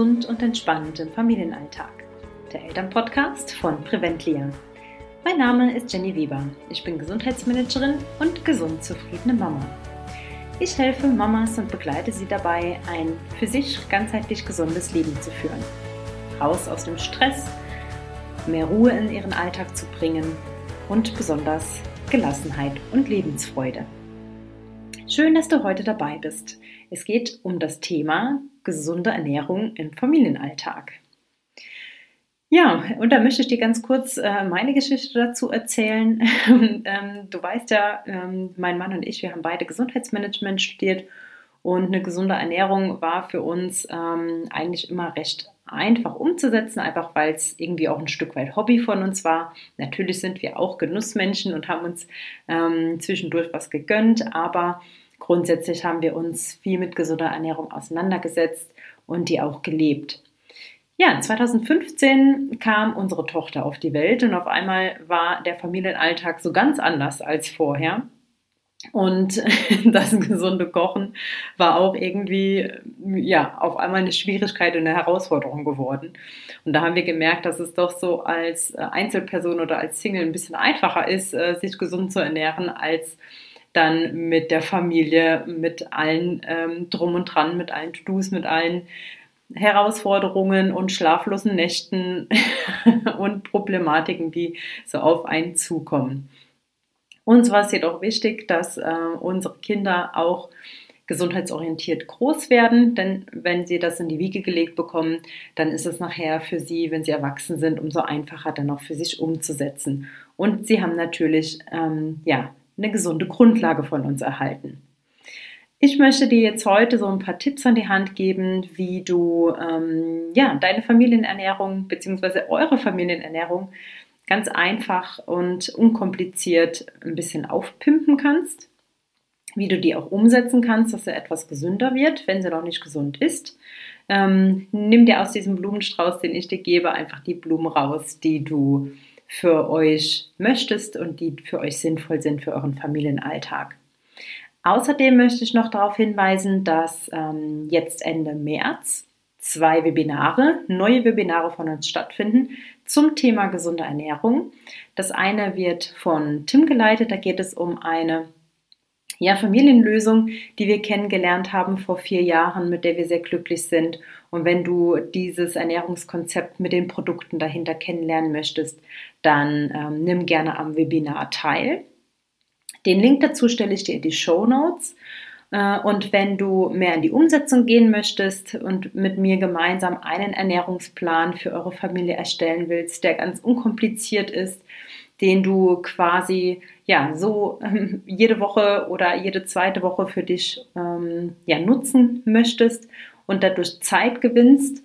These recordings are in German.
gesund und entspannt im Familienalltag. Der Elternpodcast von Preventlia. Mein Name ist Jenny Weber. Ich bin Gesundheitsmanagerin und gesund zufriedene Mama. Ich helfe Mamas und begleite sie dabei, ein für sich ganzheitlich gesundes Leben zu führen. Raus aus dem Stress, mehr Ruhe in ihren Alltag zu bringen und besonders Gelassenheit und Lebensfreude. Schön, dass du heute dabei bist. Es geht um das Thema gesunde Ernährung im Familienalltag. Ja, und da möchte ich dir ganz kurz äh, meine Geschichte dazu erzählen. ähm, du weißt ja, ähm, mein Mann und ich, wir haben beide Gesundheitsmanagement studiert und eine gesunde Ernährung war für uns ähm, eigentlich immer recht einfach umzusetzen, einfach weil es irgendwie auch ein Stück weit Hobby von uns war. Natürlich sind wir auch Genussmenschen und haben uns zwischendurch was gegönnt, aber Grundsätzlich haben wir uns viel mit gesunder Ernährung auseinandergesetzt und die auch gelebt. Ja, 2015 kam unsere Tochter auf die Welt und auf einmal war der Familienalltag so ganz anders als vorher. Und das gesunde Kochen war auch irgendwie, ja, auf einmal eine Schwierigkeit und eine Herausforderung geworden. Und da haben wir gemerkt, dass es doch so als Einzelperson oder als Single ein bisschen einfacher ist, äh, sich gesund zu ernähren, als dann mit der Familie, mit allen ähm, drum und dran, mit allen To-Dos, mit allen Herausforderungen und schlaflosen Nächten und Problematiken, die so auf einen zukommen. Uns war es jedoch wichtig, dass äh, unsere Kinder auch gesundheitsorientiert groß werden, denn wenn sie das in die Wiege gelegt bekommen, dann ist es nachher für sie, wenn sie erwachsen sind, umso einfacher dann auch für sich umzusetzen. Und sie haben natürlich ähm, ja eine gesunde Grundlage von uns erhalten. Ich möchte dir jetzt heute so ein paar Tipps an die Hand geben, wie du ähm, ja, deine Familienernährung bzw. eure Familienernährung ganz einfach und unkompliziert ein bisschen aufpimpen kannst, wie du die auch umsetzen kannst, dass sie etwas gesünder wird, wenn sie noch nicht gesund ist. Ähm, nimm dir aus diesem Blumenstrauß, den ich dir gebe, einfach die Blumen raus, die du für euch möchtest und die für euch sinnvoll sind für euren Familienalltag. Außerdem möchte ich noch darauf hinweisen, dass ähm, jetzt Ende März zwei Webinare, neue Webinare von uns stattfinden zum Thema gesunde Ernährung. Das eine wird von Tim geleitet, da geht es um eine ja, Familienlösung, die wir kennengelernt haben vor vier Jahren, mit der wir sehr glücklich sind. Und wenn du dieses Ernährungskonzept mit den Produkten dahinter kennenlernen möchtest, dann ähm, nimm gerne am Webinar teil. Den Link dazu stelle ich dir in die Show Notes. Äh, und wenn du mehr in die Umsetzung gehen möchtest und mit mir gemeinsam einen Ernährungsplan für eure Familie erstellen willst, der ganz unkompliziert ist, den du quasi ja so ähm, jede Woche oder jede zweite Woche für dich ähm, ja nutzen möchtest und dadurch Zeit gewinnst,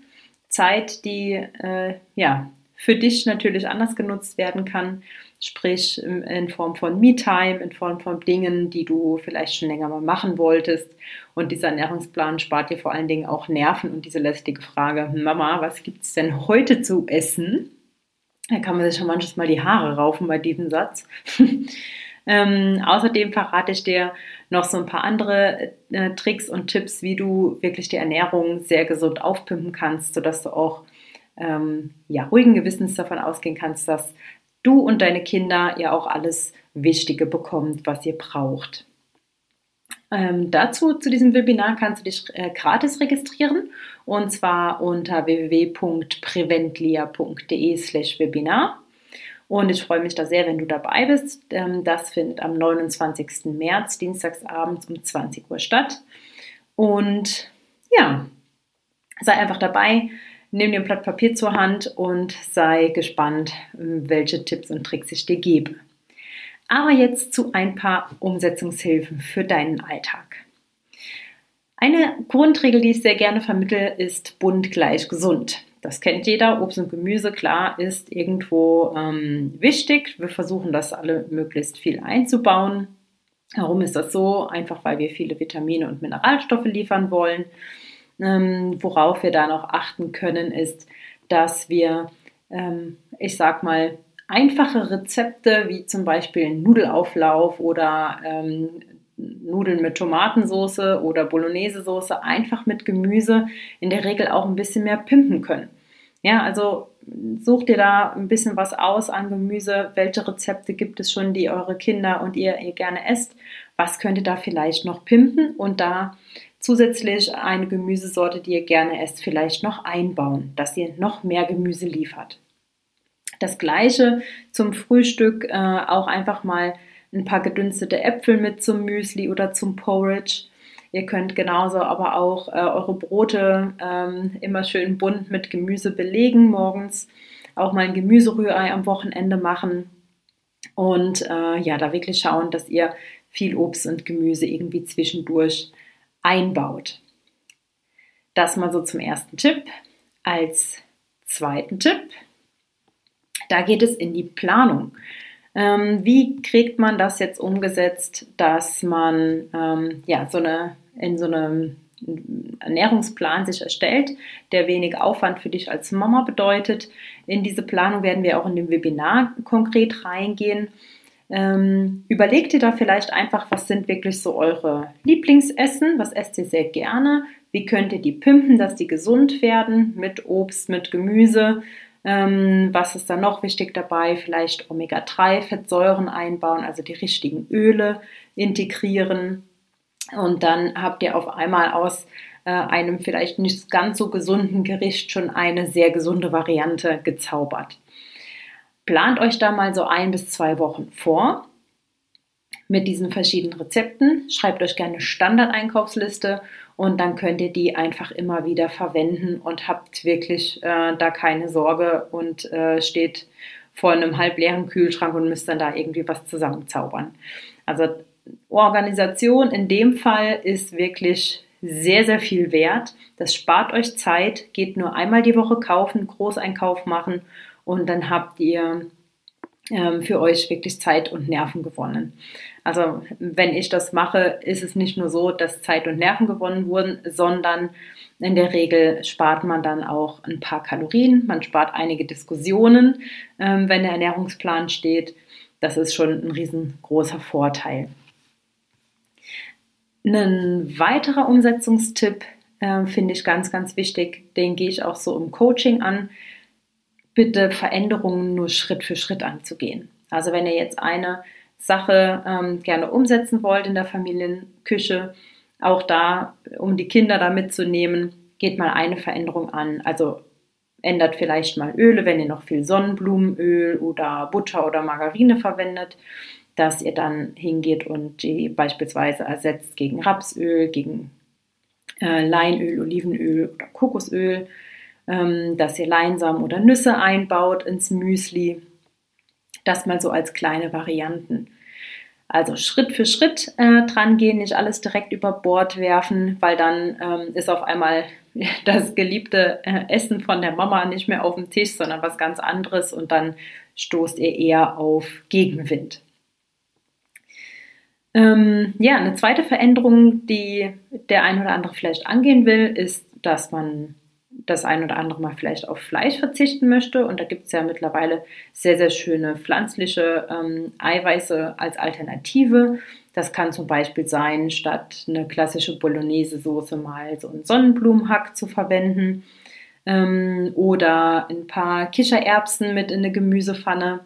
Zeit, die äh, ja für dich natürlich anders genutzt werden kann, sprich in Form von Me-Time, in Form von Dingen, die du vielleicht schon länger mal machen wolltest. Und dieser Ernährungsplan spart dir vor allen Dingen auch Nerven und diese lästige Frage, Mama, was gibt es denn heute zu essen? Da kann man sich schon manches Mal die Haare raufen bei diesem Satz. ähm, außerdem verrate ich dir noch so ein paar andere äh, Tricks und Tipps, wie du wirklich die Ernährung sehr gesund aufpimpen kannst, sodass du auch ähm, ja, ruhigen Gewissens davon ausgehen kannst, dass du und deine Kinder ja auch alles Wichtige bekommt, was ihr braucht. Ähm, dazu, zu diesem Webinar, kannst du dich äh, gratis registrieren und zwar unter www.preventlia.de slash Webinar. Und ich freue mich da sehr, wenn du dabei bist. Ähm, das findet am 29. März, dienstagsabends um 20 Uhr statt. Und ja, sei einfach dabei, nimm dir ein Blatt Papier zur Hand und sei gespannt, welche Tipps und Tricks ich dir gebe. Aber jetzt zu ein paar Umsetzungshilfen für deinen Alltag. Eine Grundregel, die ich sehr gerne vermittle, ist bunt gleich gesund. Das kennt jeder. Obst und Gemüse, klar, ist irgendwo ähm, wichtig. Wir versuchen das alle möglichst viel einzubauen. Warum ist das so? Einfach weil wir viele Vitamine und Mineralstoffe liefern wollen. Ähm, worauf wir da noch achten können, ist, dass wir, ähm, ich sag mal, einfache Rezepte wie zum Beispiel Nudelauflauf oder ähm, Nudeln mit Tomatensauce oder Bolognese-Soße einfach mit Gemüse in der Regel auch ein bisschen mehr pimpen können. Ja, also sucht ihr da ein bisschen was aus an Gemüse. Welche Rezepte gibt es schon, die eure Kinder und ihr, ihr gerne esst? Was könnt ihr da vielleicht noch pimpen und da zusätzlich eine Gemüsesorte, die ihr gerne esst, vielleicht noch einbauen, dass ihr noch mehr Gemüse liefert. Das gleiche zum Frühstück, äh, auch einfach mal ein paar gedünstete Äpfel mit zum Müsli oder zum Porridge. Ihr könnt genauso aber auch äh, eure Brote ähm, immer schön bunt mit Gemüse belegen morgens. Auch mal ein Gemüserührei am Wochenende machen. Und äh, ja, da wirklich schauen, dass ihr viel Obst und Gemüse irgendwie zwischendurch einbaut. Das mal so zum ersten Tipp. Als zweiten Tipp, da geht es in die Planung. Ähm, wie kriegt man das jetzt umgesetzt, dass man ähm, ja so eine in so einem Ernährungsplan sich erstellt, der wenig Aufwand für dich als Mama bedeutet. In diese Planung werden wir auch in dem Webinar konkret reingehen. Ähm, überlegt ihr da vielleicht einfach, was sind wirklich so eure Lieblingsessen, was esst ihr sehr gerne, wie könnt ihr die pimpen, dass die gesund werden mit Obst, mit Gemüse, ähm, was ist da noch wichtig dabei? Vielleicht Omega-3-Fettsäuren einbauen, also die richtigen Öle integrieren. Und dann habt ihr auf einmal aus äh, einem vielleicht nicht ganz so gesunden Gericht schon eine sehr gesunde Variante gezaubert. Plant euch da mal so ein bis zwei Wochen vor mit diesen verschiedenen Rezepten. Schreibt euch gerne Standardeinkaufsliste und dann könnt ihr die einfach immer wieder verwenden und habt wirklich äh, da keine Sorge und äh, steht vor einem halbleeren Kühlschrank und müsst dann da irgendwie was zusammenzaubern. Also Organisation in dem Fall ist wirklich sehr, sehr viel wert. Das spart euch Zeit, geht nur einmal die Woche kaufen, Großeinkauf machen und dann habt ihr für euch wirklich Zeit und Nerven gewonnen. Also wenn ich das mache, ist es nicht nur so, dass Zeit und Nerven gewonnen wurden, sondern in der Regel spart man dann auch ein paar Kalorien, man spart einige Diskussionen, ähm, wenn der Ernährungsplan steht. Das ist schon ein riesengroßer Vorteil. Ein weiterer Umsetzungstipp äh, finde ich ganz, ganz wichtig, den gehe ich auch so im Coaching an, bitte Veränderungen nur Schritt für Schritt anzugehen. Also wenn ihr jetzt eine Sache ähm, gerne umsetzen wollt in der Familienküche, auch da, um die Kinder da mitzunehmen, geht mal eine Veränderung an. Also ändert vielleicht mal Öle, wenn ihr noch viel Sonnenblumenöl oder Butter oder Margarine verwendet, dass ihr dann hingeht und die beispielsweise ersetzt gegen Rapsöl, gegen äh, Leinöl, Olivenöl oder Kokosöl dass ihr Leinsamen oder Nüsse einbaut ins Müsli. Das mal so als kleine Varianten. Also Schritt für Schritt äh, dran gehen, nicht alles direkt über Bord werfen, weil dann ähm, ist auf einmal das geliebte äh, Essen von der Mama nicht mehr auf dem Tisch, sondern was ganz anderes und dann stoßt ihr eher auf Gegenwind. Ähm, ja, eine zweite Veränderung, die der ein oder andere vielleicht angehen will, ist, dass man das ein oder andere Mal vielleicht auf Fleisch verzichten möchte. Und da gibt es ja mittlerweile sehr, sehr schöne pflanzliche ähm, Eiweiße als Alternative. Das kann zum Beispiel sein, statt eine klassische Bolognese-Soße mal so einen Sonnenblumenhack zu verwenden ähm, oder ein paar Kichererbsen mit in eine Gemüsepfanne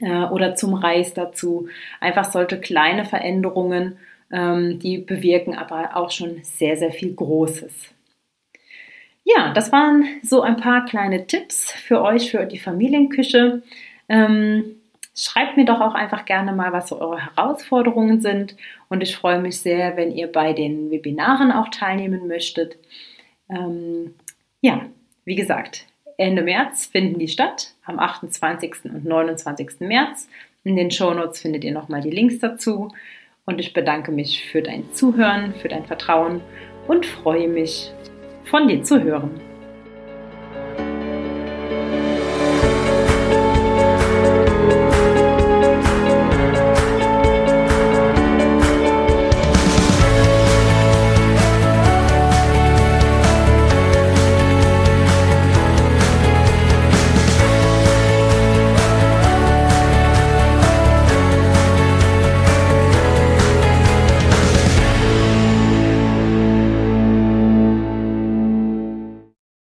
äh, oder zum Reis dazu. Einfach solche kleine Veränderungen, ähm, die bewirken aber auch schon sehr, sehr viel Großes. Ja, das waren so ein paar kleine Tipps für euch, für die Familienküche. Ähm, schreibt mir doch auch einfach gerne mal, was so eure Herausforderungen sind. Und ich freue mich sehr, wenn ihr bei den Webinaren auch teilnehmen möchtet. Ähm, ja, wie gesagt, Ende März finden die statt, am 28. und 29. März. In den Shownotes findet ihr nochmal die Links dazu. Und ich bedanke mich für dein Zuhören, für dein Vertrauen und freue mich von dir zu hören.